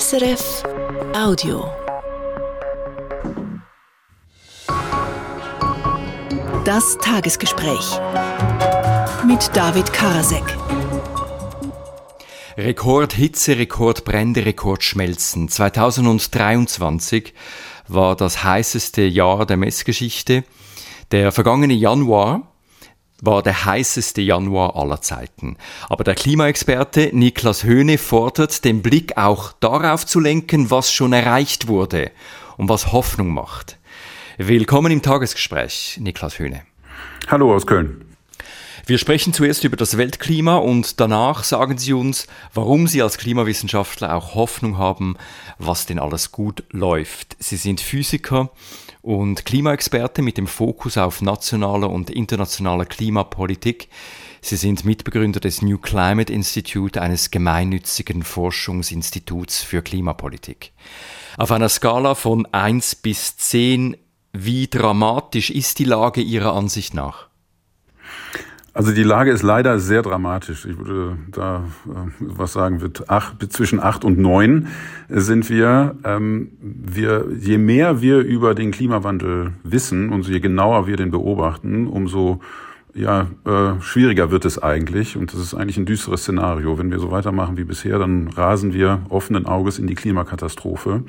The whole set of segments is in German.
SRF Audio. Das Tagesgespräch mit David Karasek. Rekordhitze, Rekordbrände, Rekordschmelzen. 2023 war das heißeste Jahr der Messgeschichte. Der vergangene Januar war der heißeste Januar aller Zeiten. Aber der Klimaexperte Niklas Höhne fordert, den Blick auch darauf zu lenken, was schon erreicht wurde und was Hoffnung macht. Willkommen im Tagesgespräch, Niklas Höhne. Hallo aus Köln. Wir sprechen zuerst über das Weltklima und danach sagen Sie uns, warum Sie als Klimawissenschaftler auch Hoffnung haben, was denn alles gut läuft. Sie sind Physiker und Klimaexperte mit dem Fokus auf nationaler und internationaler Klimapolitik. Sie sind Mitbegründer des New Climate Institute, eines gemeinnützigen Forschungsinstituts für Klimapolitik. Auf einer Skala von 1 bis 10, wie dramatisch ist die Lage Ihrer Ansicht nach? Also die Lage ist leider sehr dramatisch. Ich würde da äh, was sagen, wird acht, zwischen acht und neun sind wir. Ähm, wir. Je mehr wir über den Klimawandel wissen und je genauer wir den beobachten, umso ja, äh, schwieriger wird es eigentlich. Und das ist eigentlich ein düsteres Szenario. Wenn wir so weitermachen wie bisher, dann rasen wir offenen Auges in die Klimakatastrophe.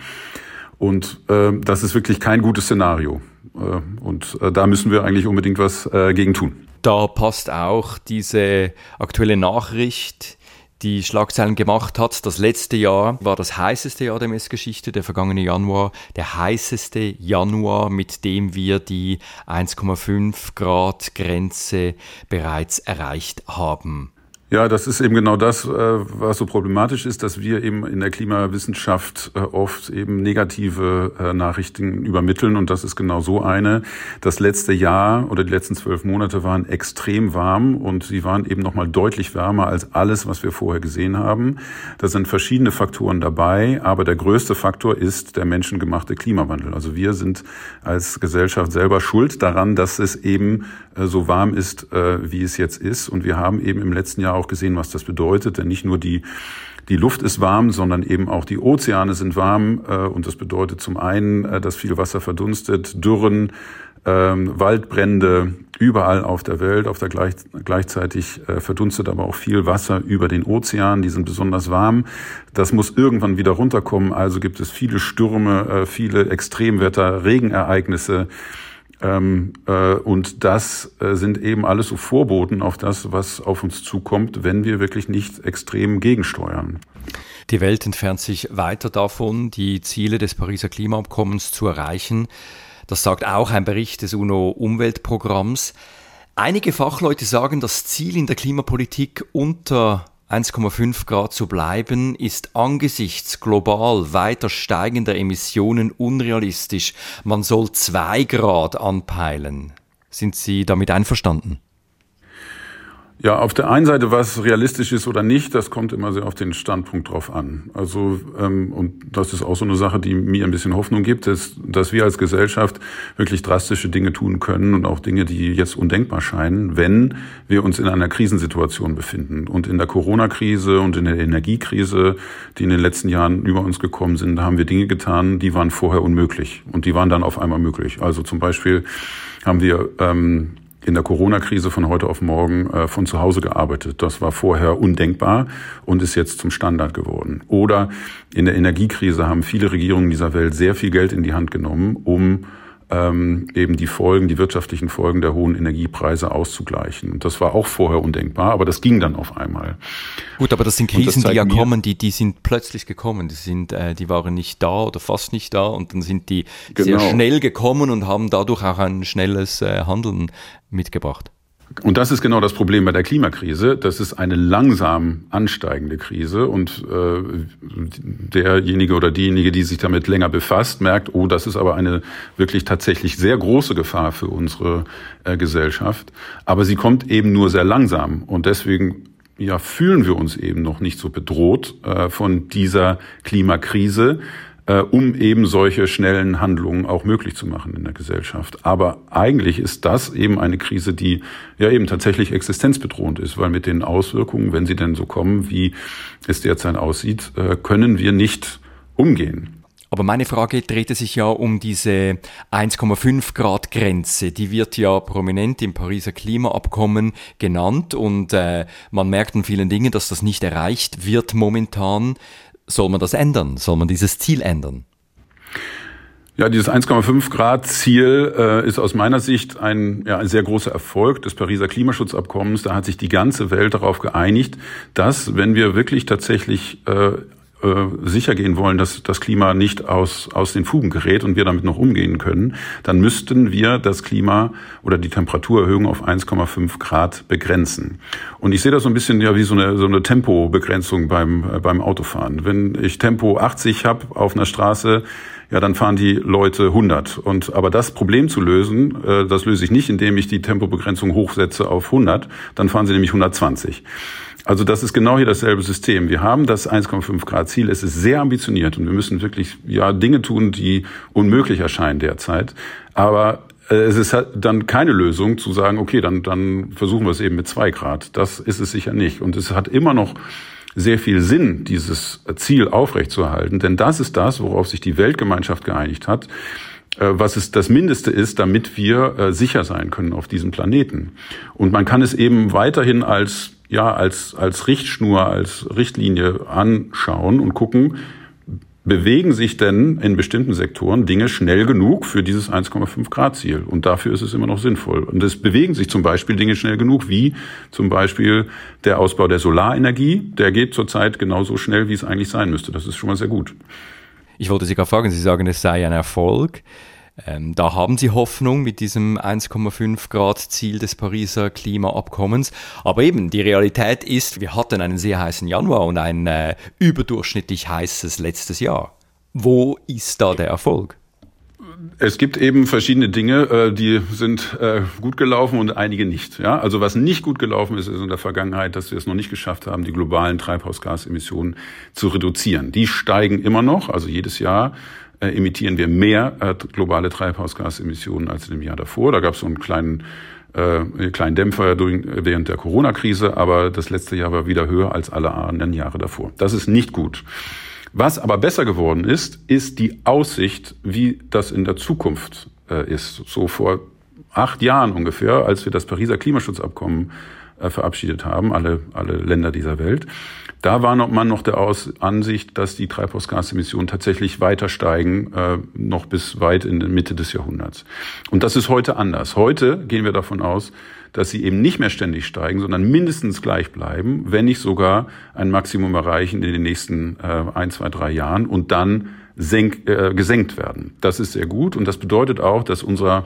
Und äh, das ist wirklich kein gutes Szenario. Äh, und äh, da müssen wir eigentlich unbedingt was äh, gegen tun. Da passt auch diese aktuelle Nachricht, die Schlagzeilen gemacht hat. Das letzte Jahr war das heißeste Jahr der Messgeschichte, der vergangene Januar, der heißeste Januar, mit dem wir die 1,5 Grad Grenze bereits erreicht haben. Ja, das ist eben genau das, äh, was so problematisch ist, dass wir eben in der Klimawissenschaft äh, oft eben negative äh, Nachrichten übermitteln. Und das ist genau so eine. Das letzte Jahr oder die letzten zwölf Monate waren extrem warm und sie waren eben nochmal deutlich wärmer als alles, was wir vorher gesehen haben. Da sind verschiedene Faktoren dabei, aber der größte Faktor ist der menschengemachte Klimawandel. Also wir sind als Gesellschaft selber schuld daran, dass es eben so warm ist, wie es jetzt ist. Und wir haben eben im letzten Jahr auch gesehen, was das bedeutet, denn nicht nur die die Luft ist warm, sondern eben auch die Ozeane sind warm. Äh, und das bedeutet zum einen, äh, dass viel Wasser verdunstet, Dürren, ähm, Waldbrände überall auf der Welt. Auf der gleich, gleichzeitig äh, verdunstet aber auch viel Wasser über den Ozean. Die sind besonders warm. Das muss irgendwann wieder runterkommen. Also gibt es viele Stürme, viele Extremwetter, Regenereignisse. Ähm, äh, und das äh, sind eben alles so Vorboten auf das, was auf uns zukommt, wenn wir wirklich nicht extrem gegensteuern. Die Welt entfernt sich weiter davon, die Ziele des Pariser Klimaabkommens zu erreichen. Das sagt auch ein Bericht des UNO-Umweltprogramms. Einige Fachleute sagen, das Ziel in der Klimapolitik unter 1,5 Grad zu bleiben, ist angesichts global weiter steigender Emissionen unrealistisch. Man soll 2 Grad anpeilen. Sind Sie damit einverstanden? Ja, auf der einen Seite, was realistisch ist oder nicht, das kommt immer sehr auf den Standpunkt drauf an. Also, ähm, und das ist auch so eine Sache, die mir ein bisschen Hoffnung gibt, ist, dass wir als Gesellschaft wirklich drastische Dinge tun können und auch Dinge, die jetzt undenkbar scheinen, wenn wir uns in einer Krisensituation befinden. Und in der Corona-Krise und in der Energiekrise, die in den letzten Jahren über uns gekommen sind, haben wir Dinge getan, die waren vorher unmöglich. Und die waren dann auf einmal möglich. Also zum Beispiel haben wir ähm, in der Corona-Krise von heute auf morgen äh, von zu Hause gearbeitet. Das war vorher undenkbar und ist jetzt zum Standard geworden. Oder in der Energiekrise haben viele Regierungen dieser Welt sehr viel Geld in die Hand genommen, um ähm, eben die Folgen, die wirtschaftlichen Folgen der hohen Energiepreise auszugleichen. Das war auch vorher undenkbar, aber das ging dann auf einmal. Gut, aber das sind Krisen, das die ja kommen, die, die sind plötzlich gekommen. Die sind, äh, die waren nicht da oder fast nicht da und dann sind die genau. sehr schnell gekommen und haben dadurch auch ein schnelles äh, Handeln mitgebracht. Und das ist genau das Problem bei der Klimakrise. Das ist eine langsam ansteigende Krise und äh, derjenige oder diejenige, die sich damit länger befasst, merkt, oh, das ist aber eine wirklich tatsächlich sehr große Gefahr für unsere äh, Gesellschaft. Aber sie kommt eben nur sehr langsam und deswegen ja, fühlen wir uns eben noch nicht so bedroht äh, von dieser Klimakrise äh, um eben solche schnellen Handlungen auch möglich zu machen in der Gesellschaft. Aber eigentlich ist das eben eine Krise, die ja eben tatsächlich existenzbedrohend ist, weil mit den Auswirkungen, wenn sie denn so kommen, wie es derzeit aussieht, äh, können wir nicht umgehen. Aber meine Frage drehte sich ja um diese 1,5 Grad Grenze. Die wird ja prominent im Pariser Klimaabkommen genannt und äh, man merkt an vielen Dingen, dass das nicht erreicht wird momentan. Soll man das ändern? Soll man dieses Ziel ändern? Ja, dieses 1,5 Grad Ziel äh, ist aus meiner Sicht ein, ja, ein sehr großer Erfolg des Pariser Klimaschutzabkommens. Da hat sich die ganze Welt darauf geeinigt, dass wenn wir wirklich tatsächlich äh, sicher gehen wollen, dass das Klima nicht aus, aus den Fugen gerät und wir damit noch umgehen können, dann müssten wir das Klima oder die Temperaturerhöhung auf 1,5 Grad begrenzen. Und ich sehe das so ein bisschen ja wie so eine, so eine Tempobegrenzung beim, äh, beim Autofahren. Wenn ich Tempo 80 habe auf einer Straße, ja, dann fahren die Leute 100. Und aber das Problem zu lösen, äh, das löse ich nicht, indem ich die Tempobegrenzung hochsetze auf 100. Dann fahren sie nämlich 120. Also das ist genau hier dasselbe System. Wir haben das 1,5 Grad Ziel. Es ist sehr ambitioniert und wir müssen wirklich ja Dinge tun, die unmöglich erscheinen derzeit. Aber äh, es ist halt dann keine Lösung zu sagen, okay, dann, dann versuchen wir es eben mit zwei Grad. Das ist es sicher nicht. Und es hat immer noch sehr viel Sinn, dieses Ziel aufrechtzuerhalten. Denn das ist das, worauf sich die Weltgemeinschaft geeinigt hat äh, was es das Mindeste ist, damit wir äh, sicher sein können auf diesem Planeten. Und man kann es eben weiterhin als ja als, als Richtschnur, als Richtlinie anschauen und gucken, bewegen sich denn in bestimmten Sektoren Dinge schnell genug für dieses 1,5 Grad Ziel? Und dafür ist es immer noch sinnvoll. Und es bewegen sich zum Beispiel Dinge schnell genug, wie zum Beispiel der Ausbau der Solarenergie. Der geht zurzeit genauso schnell, wie es eigentlich sein müsste. Das ist schon mal sehr gut. Ich wollte Sie gerade fragen, Sie sagen, es sei ein Erfolg. Ähm, da haben sie Hoffnung mit diesem 1,5 Grad Ziel des Pariser Klimaabkommens. Aber eben, die Realität ist, wir hatten einen sehr heißen Januar und ein äh, überdurchschnittlich heißes letztes Jahr. Wo ist da der Erfolg? Es gibt eben verschiedene Dinge, äh, die sind äh, gut gelaufen und einige nicht. Ja, also was nicht gut gelaufen ist, ist in der Vergangenheit, dass wir es noch nicht geschafft haben, die globalen Treibhausgasemissionen zu reduzieren. Die steigen immer noch, also jedes Jahr äh, emittieren wir mehr äh, globale Treibhausgasemissionen als dem Jahr davor. Da gab es so einen kleinen äh, kleinen Dämpfer während der Corona-Krise, aber das letzte Jahr war wieder höher als alle anderen Jahre davor. Das ist nicht gut. Was aber besser geworden ist, ist die Aussicht, wie das in der Zukunft äh, ist. So vor acht Jahren ungefähr, als wir das Pariser Klimaschutzabkommen äh, verabschiedet haben, alle, alle Länder dieser Welt. Da war man noch der Aus Ansicht, dass die Treibhausgasemissionen tatsächlich weiter steigen, äh, noch bis weit in die Mitte des Jahrhunderts. Und das ist heute anders. Heute gehen wir davon aus, dass sie eben nicht mehr ständig steigen, sondern mindestens gleich bleiben, wenn nicht sogar ein Maximum erreichen in den nächsten äh, ein, zwei, drei Jahren und dann senk, äh, gesenkt werden. Das ist sehr gut und das bedeutet auch, dass unser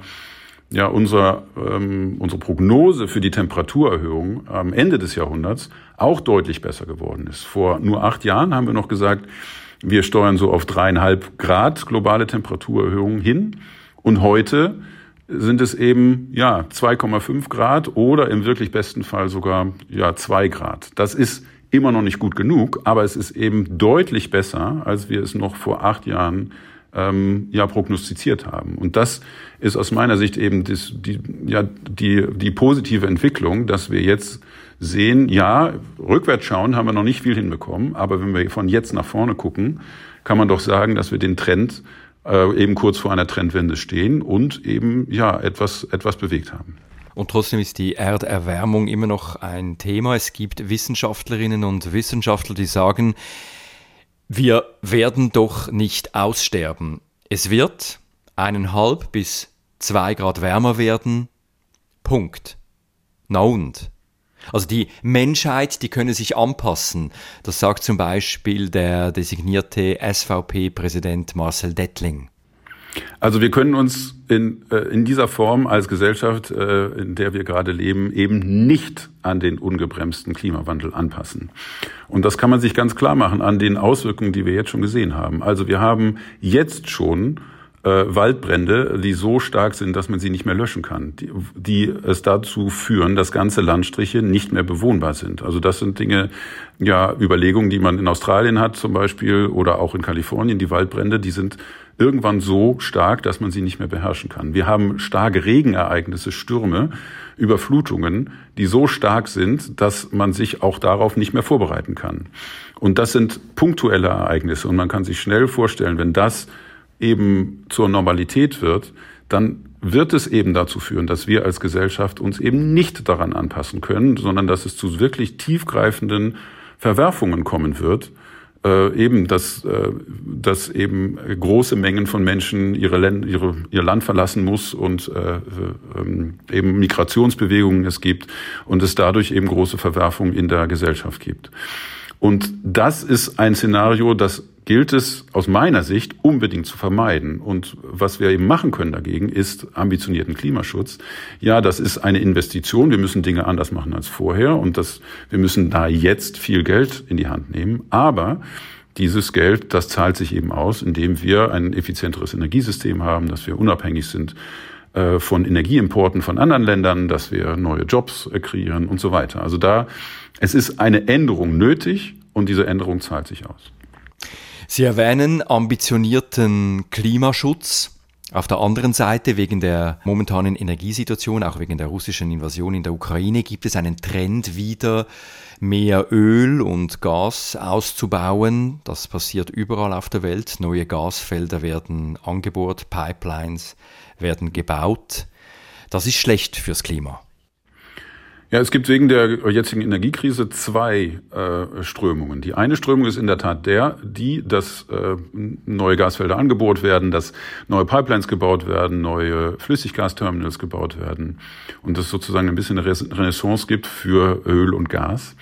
ja, unser, ähm, unsere Prognose für die Temperaturerhöhung am Ende des Jahrhunderts auch deutlich besser geworden ist. Vor nur acht Jahren haben wir noch gesagt, wir steuern so auf dreieinhalb Grad globale Temperaturerhöhung hin. Und heute sind es eben ja 2,5 Grad oder im wirklich besten Fall sogar ja zwei Grad. Das ist immer noch nicht gut genug, aber es ist eben deutlich besser, als wir es noch vor acht Jahren ähm, ja prognostiziert haben. Und das ist aus meiner Sicht eben das, die, ja, die, die positive Entwicklung, dass wir jetzt sehen, ja, rückwärts schauen haben wir noch nicht viel hinbekommen, aber wenn wir von jetzt nach vorne gucken, kann man doch sagen, dass wir den Trend äh, eben kurz vor einer Trendwende stehen und eben ja etwas, etwas bewegt haben. Und trotzdem ist die Erderwärmung immer noch ein Thema. Es gibt Wissenschaftlerinnen und Wissenschaftler, die sagen, wir werden doch nicht aussterben. Es wird eineinhalb bis zwei Grad wärmer werden. Punkt. Na und? Also die Menschheit, die könne sich anpassen. Das sagt zum Beispiel der designierte SVP-Präsident Marcel Dettling. Also wir können uns in, äh, in dieser Form als Gesellschaft, äh, in der wir gerade leben, eben nicht an den ungebremsten Klimawandel anpassen. Und das kann man sich ganz klar machen an den Auswirkungen, die wir jetzt schon gesehen haben. Also wir haben jetzt schon äh, Waldbrände, die so stark sind, dass man sie nicht mehr löschen kann, die, die es dazu führen, dass ganze Landstriche nicht mehr bewohnbar sind. Also das sind Dinge, ja, Überlegungen, die man in Australien hat zum Beispiel oder auch in Kalifornien, die Waldbrände, die sind irgendwann so stark, dass man sie nicht mehr beherrschen kann. Wir haben starke Regenereignisse, Stürme, Überflutungen, die so stark sind, dass man sich auch darauf nicht mehr vorbereiten kann. Und das sind punktuelle Ereignisse und man kann sich schnell vorstellen, wenn das eben zur Normalität wird, dann wird es eben dazu führen, dass wir als Gesellschaft uns eben nicht daran anpassen können, sondern dass es zu wirklich tiefgreifenden Verwerfungen kommen wird, äh, eben, dass, äh, dass eben große Mengen von Menschen ihre, Länd ihre ihr Land verlassen muss und äh, ähm, eben Migrationsbewegungen es gibt und es dadurch eben große Verwerfungen in der Gesellschaft gibt. Und das ist ein Szenario, das gilt es aus meiner Sicht unbedingt zu vermeiden. Und was wir eben machen können dagegen, ist ambitionierten Klimaschutz. Ja, das ist eine Investition. Wir müssen Dinge anders machen als vorher und das, wir müssen da jetzt viel Geld in die Hand nehmen. Aber dieses Geld, das zahlt sich eben aus, indem wir ein effizienteres Energiesystem haben, dass wir unabhängig sind äh, von Energieimporten von anderen Ländern, dass wir neue Jobs äh, kreieren und so weiter. Also da, es ist eine Änderung nötig und diese Änderung zahlt sich aus. Sie erwähnen ambitionierten Klimaschutz. Auf der anderen Seite, wegen der momentanen Energiesituation, auch wegen der russischen Invasion in der Ukraine, gibt es einen Trend wieder, mehr Öl und Gas auszubauen. Das passiert überall auf der Welt. Neue Gasfelder werden angebohrt, Pipelines werden gebaut. Das ist schlecht fürs Klima. Ja, es gibt wegen der jetzigen Energiekrise zwei äh, Strömungen. Die eine Strömung ist in der Tat der, die, dass äh, neue Gasfelder angebohrt werden, dass neue Pipelines gebaut werden, neue Flüssiggasterminals gebaut werden und es sozusagen ein bisschen eine Renaissance gibt für Öl und Gas.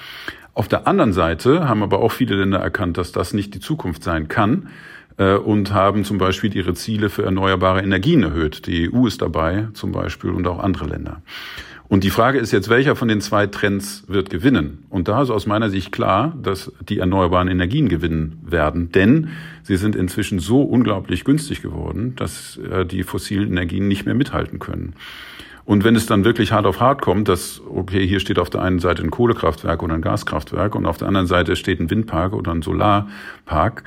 Auf der anderen Seite haben aber auch viele Länder erkannt, dass das nicht die Zukunft sein kann äh, und haben zum Beispiel ihre Ziele für erneuerbare Energien erhöht. Die EU ist dabei zum Beispiel und auch andere Länder. Und die Frage ist jetzt, welcher von den zwei Trends wird gewinnen? Und da ist aus meiner Sicht klar, dass die erneuerbaren Energien gewinnen werden, denn sie sind inzwischen so unglaublich günstig geworden, dass äh, die fossilen Energien nicht mehr mithalten können. Und wenn es dann wirklich hart auf hart kommt, dass, okay, hier steht auf der einen Seite ein Kohlekraftwerk oder ein Gaskraftwerk und auf der anderen Seite steht ein Windpark oder ein Solarpark,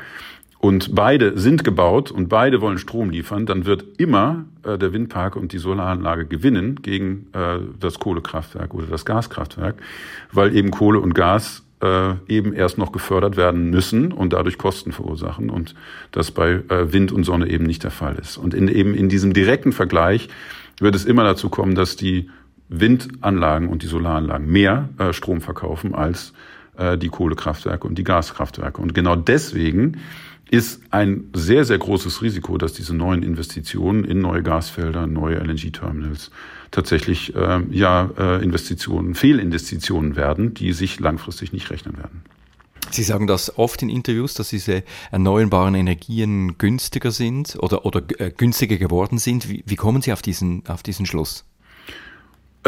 und beide sind gebaut und beide wollen Strom liefern, dann wird immer äh, der Windpark und die Solaranlage gewinnen gegen äh, das Kohlekraftwerk oder das Gaskraftwerk, weil eben Kohle und Gas äh, eben erst noch gefördert werden müssen und dadurch Kosten verursachen und das bei äh, Wind und Sonne eben nicht der Fall ist. Und in, eben in diesem direkten Vergleich wird es immer dazu kommen, dass die Windanlagen und die Solaranlagen mehr äh, Strom verkaufen als äh, die Kohlekraftwerke und die Gaskraftwerke. Und genau deswegen ist ein sehr, sehr großes Risiko, dass diese neuen Investitionen in neue Gasfelder, neue LNG-Terminals tatsächlich äh, ja Investitionen, Fehlinvestitionen werden, die sich langfristig nicht rechnen werden. Sie sagen das oft in Interviews, dass diese erneuerbaren Energien günstiger sind oder, oder äh, günstiger geworden sind. Wie, wie kommen Sie auf diesen, auf diesen Schluss?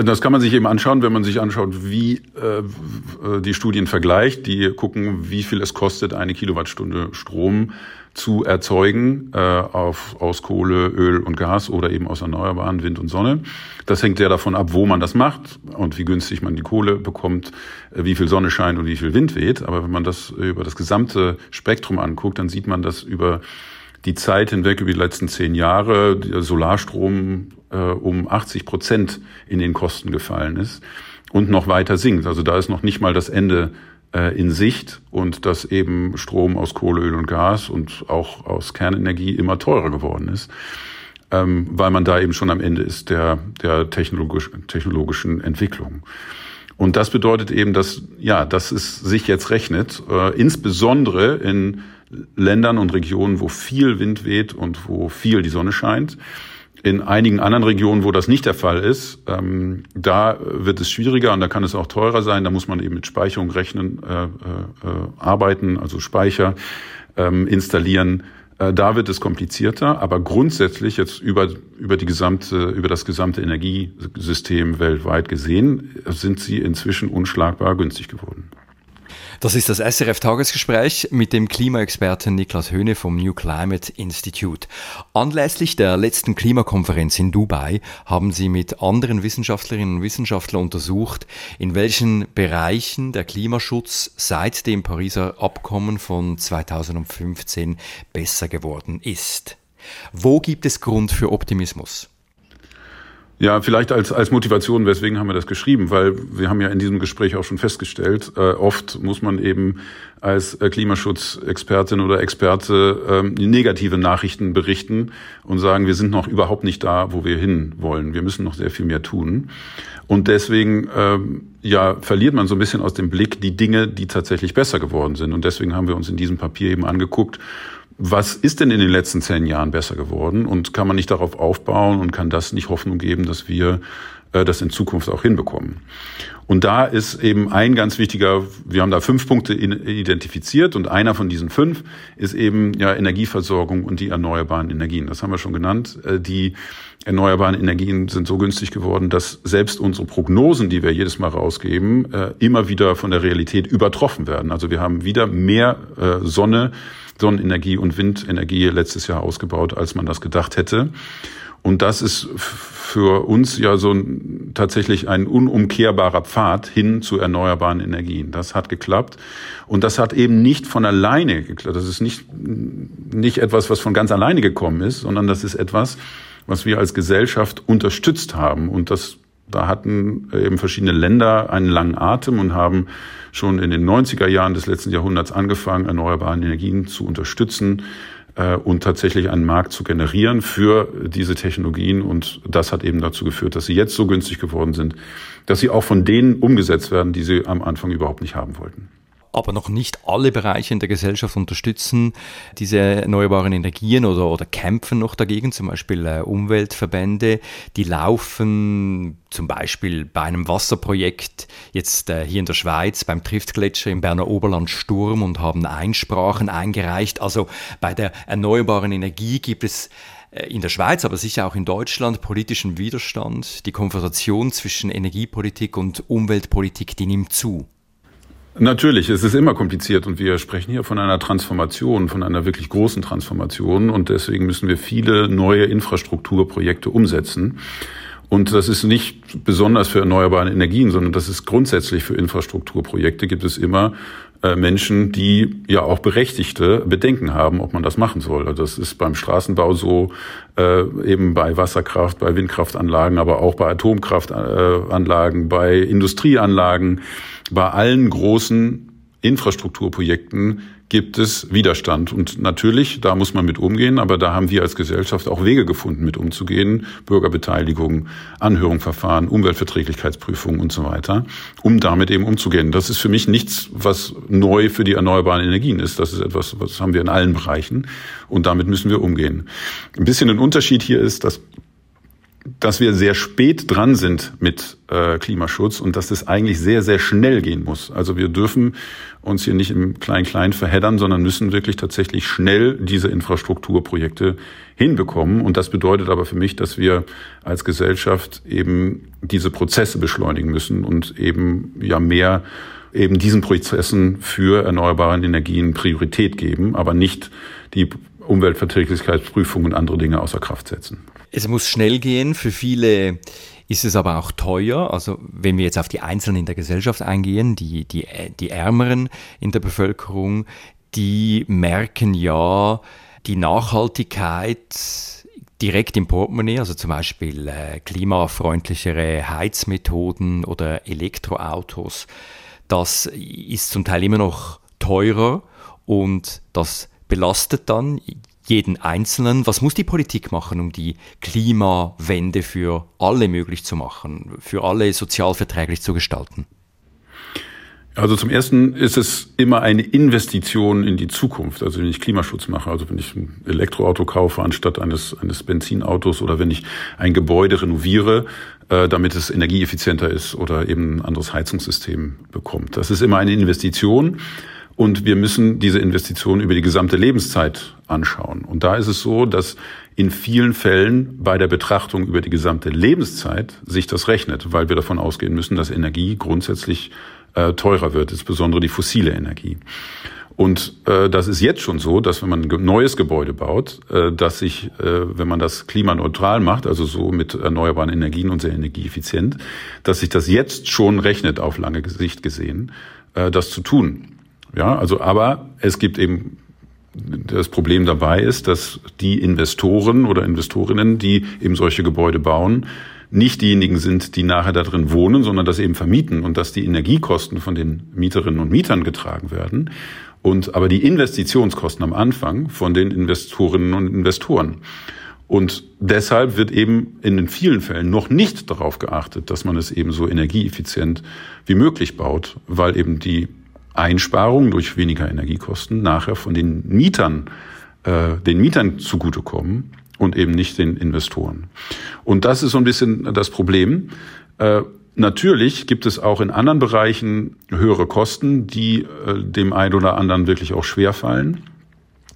Das kann man sich eben anschauen, wenn man sich anschaut, wie äh, die Studien vergleicht. Die gucken, wie viel es kostet, eine Kilowattstunde Strom zu erzeugen äh, auf, aus Kohle, Öl und Gas oder eben aus Erneuerbaren, Wind und Sonne. Das hängt ja davon ab, wo man das macht und wie günstig man die Kohle bekommt, äh, wie viel Sonne scheint und wie viel Wind weht. Aber wenn man das über das gesamte Spektrum anguckt, dann sieht man, dass über die Zeit hinweg über die letzten zehn Jahre der Solarstrom äh, um 80 Prozent in den Kosten gefallen ist und noch weiter sinkt. Also da ist noch nicht mal das Ende äh, in Sicht und dass eben Strom aus Kohle, Öl und Gas und auch aus Kernenergie immer teurer geworden ist, ähm, weil man da eben schon am Ende ist der, der technologisch, technologischen Entwicklung. Und das bedeutet eben, dass, ja, dass es sich jetzt rechnet, äh, insbesondere in Ländern und Regionen, wo viel Wind weht und wo viel die Sonne scheint. In einigen anderen Regionen, wo das nicht der Fall ist, ähm, da wird es schwieriger und da kann es auch teurer sein. Da muss man eben mit Speicherung rechnen, äh, äh, arbeiten, also Speicher ähm, installieren. Äh, da wird es komplizierter, aber grundsätzlich jetzt über, über die gesamte, über das gesamte Energiesystem weltweit gesehen, sind sie inzwischen unschlagbar günstig geworden. Das ist das SRF-Tagesgespräch mit dem Klimaexperten Niklas Höhne vom New Climate Institute. Anlässlich der letzten Klimakonferenz in Dubai haben Sie mit anderen Wissenschaftlerinnen und Wissenschaftlern untersucht, in welchen Bereichen der Klimaschutz seit dem Pariser Abkommen von 2015 besser geworden ist. Wo gibt es Grund für Optimismus? Ja, vielleicht als, als Motivation, weswegen haben wir das geschrieben? Weil wir haben ja in diesem Gespräch auch schon festgestellt, äh, oft muss man eben als äh, Klimaschutzexpertin oder Experte ähm, negative Nachrichten berichten und sagen, wir sind noch überhaupt nicht da, wo wir hin wollen. Wir müssen noch sehr viel mehr tun. Und deswegen ähm, ja, verliert man so ein bisschen aus dem Blick die Dinge, die tatsächlich besser geworden sind. Und deswegen haben wir uns in diesem Papier eben angeguckt, was ist denn in den letzten zehn Jahren besser geworden und kann man nicht darauf aufbauen und kann das nicht Hoffnung geben, dass wir äh, das in Zukunft auch hinbekommen. Und da ist eben ein ganz wichtiger, wir haben da fünf Punkte identifiziert und einer von diesen fünf ist eben ja Energieversorgung und die erneuerbaren Energien. Das haben wir schon genannt. Äh, die erneuerbaren Energien sind so günstig geworden, dass selbst unsere Prognosen, die wir jedes Mal rausgeben, äh, immer wieder von der Realität übertroffen werden. Also wir haben wieder mehr Sonne Sonnenenergie und Windenergie letztes Jahr ausgebaut, als man das gedacht hätte. Und das ist für uns ja so ein, tatsächlich ein unumkehrbarer Pfad hin zu erneuerbaren Energien. Das hat geklappt. Und das hat eben nicht von alleine geklappt. Das ist nicht, nicht etwas, was von ganz alleine gekommen ist, sondern das ist etwas, was wir als Gesellschaft unterstützt haben. Und das, da hatten eben verschiedene Länder einen langen Atem und haben schon in den 90er Jahren des letzten Jahrhunderts angefangen, erneuerbare Energien zu unterstützen äh, und tatsächlich einen Markt zu generieren für diese Technologien. Und das hat eben dazu geführt, dass sie jetzt so günstig geworden sind, dass sie auch von denen umgesetzt werden, die sie am Anfang überhaupt nicht haben wollten aber noch nicht alle Bereiche in der Gesellschaft unterstützen diese erneuerbaren Energien oder, oder kämpfen noch dagegen, zum Beispiel äh, Umweltverbände, die laufen zum Beispiel bei einem Wasserprojekt jetzt äh, hier in der Schweiz beim Triftgletscher im Berner Oberland Sturm und haben Einsprachen eingereicht. Also bei der erneuerbaren Energie gibt es äh, in der Schweiz, aber sicher auch in Deutschland politischen Widerstand. Die Konfrontation zwischen Energiepolitik und Umweltpolitik, die nimmt zu. Natürlich, es ist immer kompliziert und wir sprechen hier von einer Transformation, von einer wirklich großen Transformation und deswegen müssen wir viele neue Infrastrukturprojekte umsetzen. Und das ist nicht besonders für erneuerbare Energien, sondern das ist grundsätzlich für Infrastrukturprojekte gibt es immer Menschen, die ja auch berechtigte Bedenken haben, ob man das machen soll. Also das ist beim Straßenbau so, äh, eben bei Wasserkraft, bei Windkraftanlagen, aber auch bei Atomkraftanlagen, bei Industrieanlagen. Bei allen großen Infrastrukturprojekten gibt es Widerstand. Und natürlich, da muss man mit umgehen, aber da haben wir als Gesellschaft auch Wege gefunden, mit umzugehen. Bürgerbeteiligung, Anhörungsverfahren, Umweltverträglichkeitsprüfung und so weiter, um damit eben umzugehen. Das ist für mich nichts, was neu für die erneuerbaren Energien ist. Das ist etwas, was haben wir in allen Bereichen und damit müssen wir umgehen. Ein bisschen ein Unterschied hier ist, dass dass wir sehr spät dran sind mit äh, Klimaschutz und dass es eigentlich sehr, sehr schnell gehen muss. Also wir dürfen uns hier nicht im Klein-Klein verheddern, sondern müssen wirklich tatsächlich schnell diese Infrastrukturprojekte hinbekommen. Und das bedeutet aber für mich, dass wir als Gesellschaft eben diese Prozesse beschleunigen müssen und eben ja mehr eben diesen Prozessen für erneuerbare Energien Priorität geben, aber nicht die Umweltverträglichkeitsprüfung und andere Dinge außer Kraft setzen. Es muss schnell gehen. Für viele ist es aber auch teuer. Also wenn wir jetzt auf die Einzelnen in der Gesellschaft eingehen, die, die, die Ärmeren in der Bevölkerung, die merken ja die Nachhaltigkeit direkt im Portemonnaie, also zum Beispiel äh, klimafreundlichere Heizmethoden oder Elektroautos. Das ist zum Teil immer noch teurer und das belastet dann jeden Einzelnen. Was muss die Politik machen, um die Klimawende für alle möglich zu machen, für alle sozial verträglich zu gestalten? Also zum ersten ist es immer eine Investition in die Zukunft. Also wenn ich Klimaschutz mache, also wenn ich ein Elektroauto kaufe anstatt eines, eines Benzinautos oder wenn ich ein Gebäude renoviere, äh, damit es energieeffizienter ist oder eben ein anderes Heizungssystem bekommt. Das ist immer eine Investition. Und wir müssen diese Investitionen über die gesamte Lebenszeit anschauen. Und da ist es so, dass in vielen Fällen bei der Betrachtung über die gesamte Lebenszeit sich das rechnet, weil wir davon ausgehen müssen, dass Energie grundsätzlich äh, teurer wird, insbesondere die fossile Energie. Und äh, das ist jetzt schon so, dass wenn man ein neues Gebäude baut, äh, dass sich, äh, wenn man das klimaneutral macht, also so mit erneuerbaren Energien und sehr energieeffizient, dass sich das jetzt schon rechnet auf lange Sicht gesehen, äh, das zu tun. Ja, also aber es gibt eben das Problem dabei ist, dass die Investoren oder Investorinnen, die eben solche Gebäude bauen, nicht diejenigen sind, die nachher da drin wohnen, sondern das eben vermieten und dass die Energiekosten von den Mieterinnen und Mietern getragen werden und aber die Investitionskosten am Anfang von den Investorinnen und Investoren. Und deshalb wird eben in den vielen Fällen noch nicht darauf geachtet, dass man es eben so energieeffizient wie möglich baut, weil eben die Einsparungen durch weniger Energiekosten nachher von den Mietern, äh, den Mietern zugutekommen und eben nicht den Investoren. Und das ist so ein bisschen das Problem. Äh, natürlich gibt es auch in anderen Bereichen höhere Kosten, die äh, dem einen oder anderen wirklich auch schwerfallen.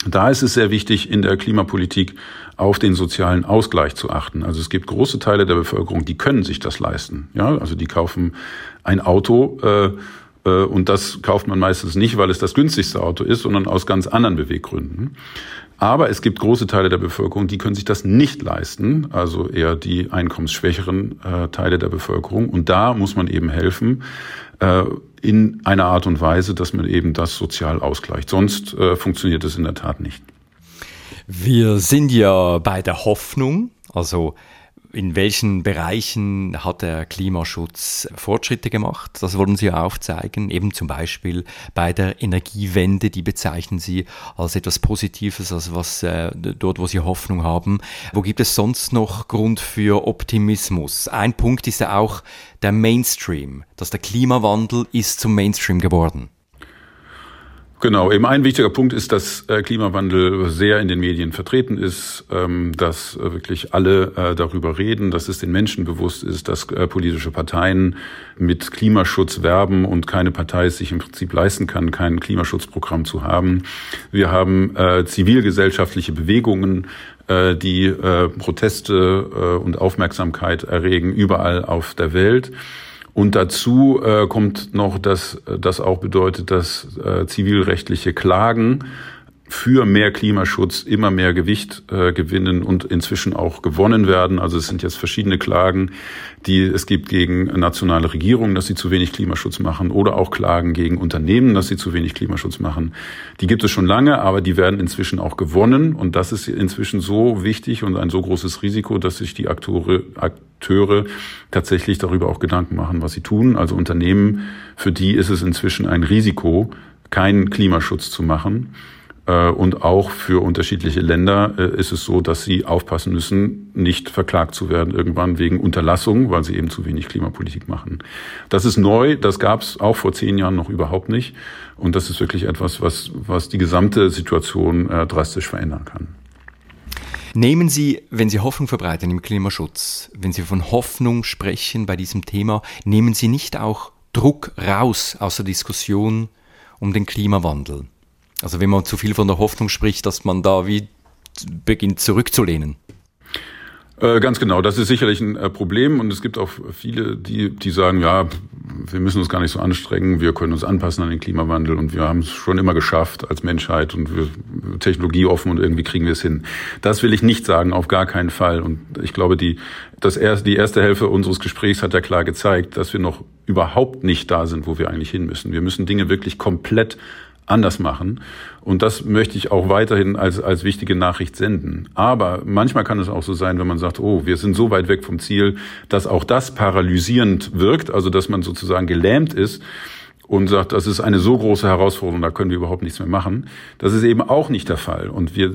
Da ist es sehr wichtig, in der Klimapolitik auf den sozialen Ausgleich zu achten. Also es gibt große Teile der Bevölkerung, die können sich das leisten. Ja, also die kaufen ein Auto, äh, und das kauft man meistens nicht, weil es das günstigste Auto ist, sondern aus ganz anderen Beweggründen. Aber es gibt große Teile der Bevölkerung, die können sich das nicht leisten, also eher die einkommensschwächeren äh, Teile der Bevölkerung. Und da muss man eben helfen äh, in einer Art und Weise, dass man eben das sozial ausgleicht. Sonst äh, funktioniert es in der Tat nicht. Wir sind ja bei der Hoffnung, also in welchen Bereichen hat der Klimaschutz Fortschritte gemacht? Das wollen Sie aufzeigen. Eben zum Beispiel bei der Energiewende, die bezeichnen Sie als etwas Positives, als was äh, dort, wo Sie Hoffnung haben. Wo gibt es sonst noch Grund für Optimismus? Ein Punkt ist ja auch der Mainstream, dass der Klimawandel ist zum Mainstream geworden. Genau, eben ein wichtiger Punkt ist, dass äh, Klimawandel sehr in den Medien vertreten ist, ähm, dass äh, wirklich alle äh, darüber reden, dass es den Menschen bewusst ist, dass politische Parteien mit Klimaschutz werben und keine Partei es sich im Prinzip leisten kann, kein Klimaschutzprogramm zu haben. Wir haben zivilgesellschaftliche Bewegungen, die Proteste und Aufmerksamkeit erregen überall auf der Welt. Und dazu äh, kommt noch, dass das auch bedeutet, dass äh, zivilrechtliche Klagen für mehr Klimaschutz immer mehr Gewicht äh, gewinnen und inzwischen auch gewonnen werden. Also es sind jetzt verschiedene Klagen, die es gibt gegen nationale Regierungen, dass sie zu wenig Klimaschutz machen oder auch Klagen gegen Unternehmen, dass sie zu wenig Klimaschutz machen. Die gibt es schon lange, aber die werden inzwischen auch gewonnen und das ist inzwischen so wichtig und ein so großes Risiko, dass sich die Akteure, Akteure tatsächlich darüber auch Gedanken machen, was sie tun. Also Unternehmen, für die ist es inzwischen ein Risiko, keinen Klimaschutz zu machen. Äh, und auch für unterschiedliche Länder äh, ist es so, dass sie aufpassen müssen, nicht verklagt zu werden irgendwann wegen Unterlassung, weil sie eben zu wenig Klimapolitik machen. Das ist neu, das gab es auch vor zehn Jahren noch überhaupt nicht. Und das ist wirklich etwas, was, was die gesamte Situation äh, drastisch verändern kann. Nehmen Sie, wenn Sie Hoffnung verbreiten im Klimaschutz, wenn Sie von Hoffnung sprechen bei diesem Thema, nehmen Sie nicht auch Druck raus aus der Diskussion um den Klimawandel? Also wenn man zu viel von der Hoffnung spricht, dass man da wie beginnt zurückzulehnen. Äh, ganz genau, das ist sicherlich ein äh, Problem und es gibt auch viele, die, die sagen, ja, wir müssen uns gar nicht so anstrengen, wir können uns anpassen an den Klimawandel und wir haben es schon immer geschafft als Menschheit und wir technologieoffen und irgendwie kriegen wir es hin. Das will ich nicht sagen, auf gar keinen Fall. Und ich glaube, die, das erste, die erste Hälfte unseres Gesprächs hat ja klar gezeigt, dass wir noch überhaupt nicht da sind, wo wir eigentlich hin müssen. Wir müssen Dinge wirklich komplett anders machen. Und das möchte ich auch weiterhin als, als wichtige Nachricht senden. Aber manchmal kann es auch so sein, wenn man sagt, oh, wir sind so weit weg vom Ziel, dass auch das paralysierend wirkt, also dass man sozusagen gelähmt ist und sagt, das ist eine so große Herausforderung, da können wir überhaupt nichts mehr machen. Das ist eben auch nicht der Fall. Und wir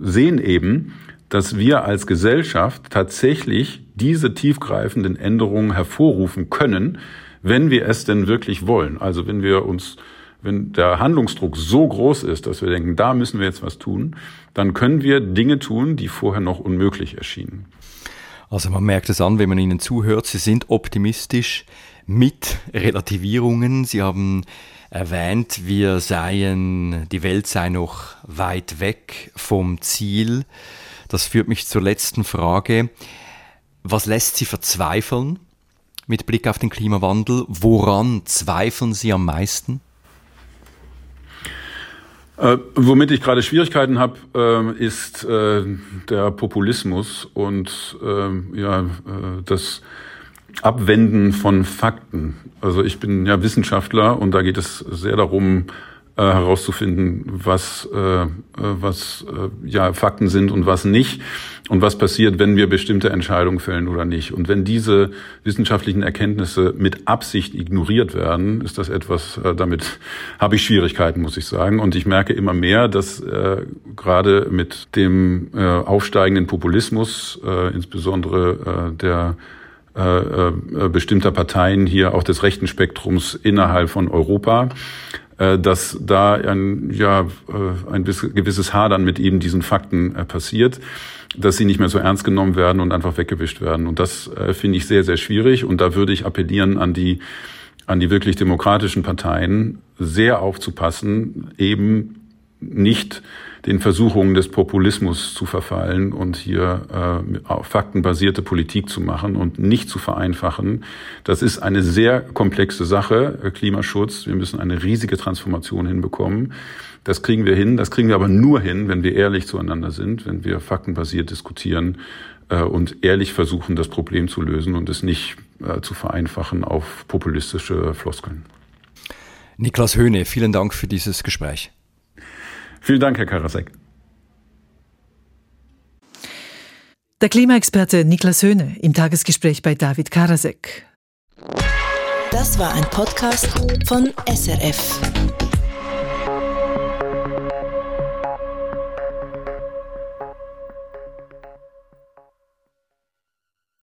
sehen eben, dass wir als Gesellschaft tatsächlich diese tiefgreifenden Änderungen hervorrufen können, wenn wir es denn wirklich wollen. Also wenn wir uns wenn der Handlungsdruck so groß ist, dass wir denken, da müssen wir jetzt was tun, dann können wir Dinge tun, die vorher noch unmöglich erschienen. Also man merkt es an, wenn man Ihnen zuhört, Sie sind optimistisch mit Relativierungen. Sie haben erwähnt, wir seien, die Welt sei noch weit weg vom Ziel. Das führt mich zur letzten Frage. Was lässt Sie verzweifeln? mit Blick auf den Klimawandel. Woran zweifeln Sie am meisten? Äh, womit ich gerade Schwierigkeiten habe, äh, ist äh, der Populismus und ähm, ja, äh, das Abwenden von Fakten. Also ich bin ja Wissenschaftler und da geht es sehr darum, äh, herauszufinden, was, äh, was äh, ja Fakten sind und was nicht und was passiert, wenn wir bestimmte Entscheidungen fällen oder nicht. Und wenn diese wissenschaftlichen Erkenntnisse mit Absicht ignoriert werden, ist das etwas, äh, damit habe ich Schwierigkeiten, muss ich sagen. Und ich merke immer mehr, dass äh, gerade mit dem äh, aufsteigenden Populismus, äh, insbesondere äh, der äh, äh, bestimmter Parteien hier auch des rechten Spektrums innerhalb von Europa, äh, dass da ein, ja, äh, ein gewisses Hadern mit eben diesen Fakten äh, passiert, dass sie nicht mehr so ernst genommen werden und einfach weggewischt werden. Und das finde ich sehr, sehr schwierig. Und da würde ich appellieren an die, an die wirklich demokratischen Parteien, sehr aufzupassen, eben nicht den Versuchungen des Populismus zu verfallen und hier äh, faktenbasierte Politik zu machen und nicht zu vereinfachen. Das ist eine sehr komplexe Sache, äh, Klimaschutz. Wir müssen eine riesige Transformation hinbekommen. Das kriegen wir hin. Das kriegen wir aber nur hin, wenn wir ehrlich zueinander sind, wenn wir faktenbasiert diskutieren äh, und ehrlich versuchen, das Problem zu lösen und es nicht äh, zu vereinfachen auf populistische Floskeln. Niklas Höhne, vielen Dank für dieses Gespräch. Vielen Dank, Herr Karasek. Der Klimaexperte Niklas Höhne im Tagesgespräch bei David Karasek. Das war ein Podcast von SRF.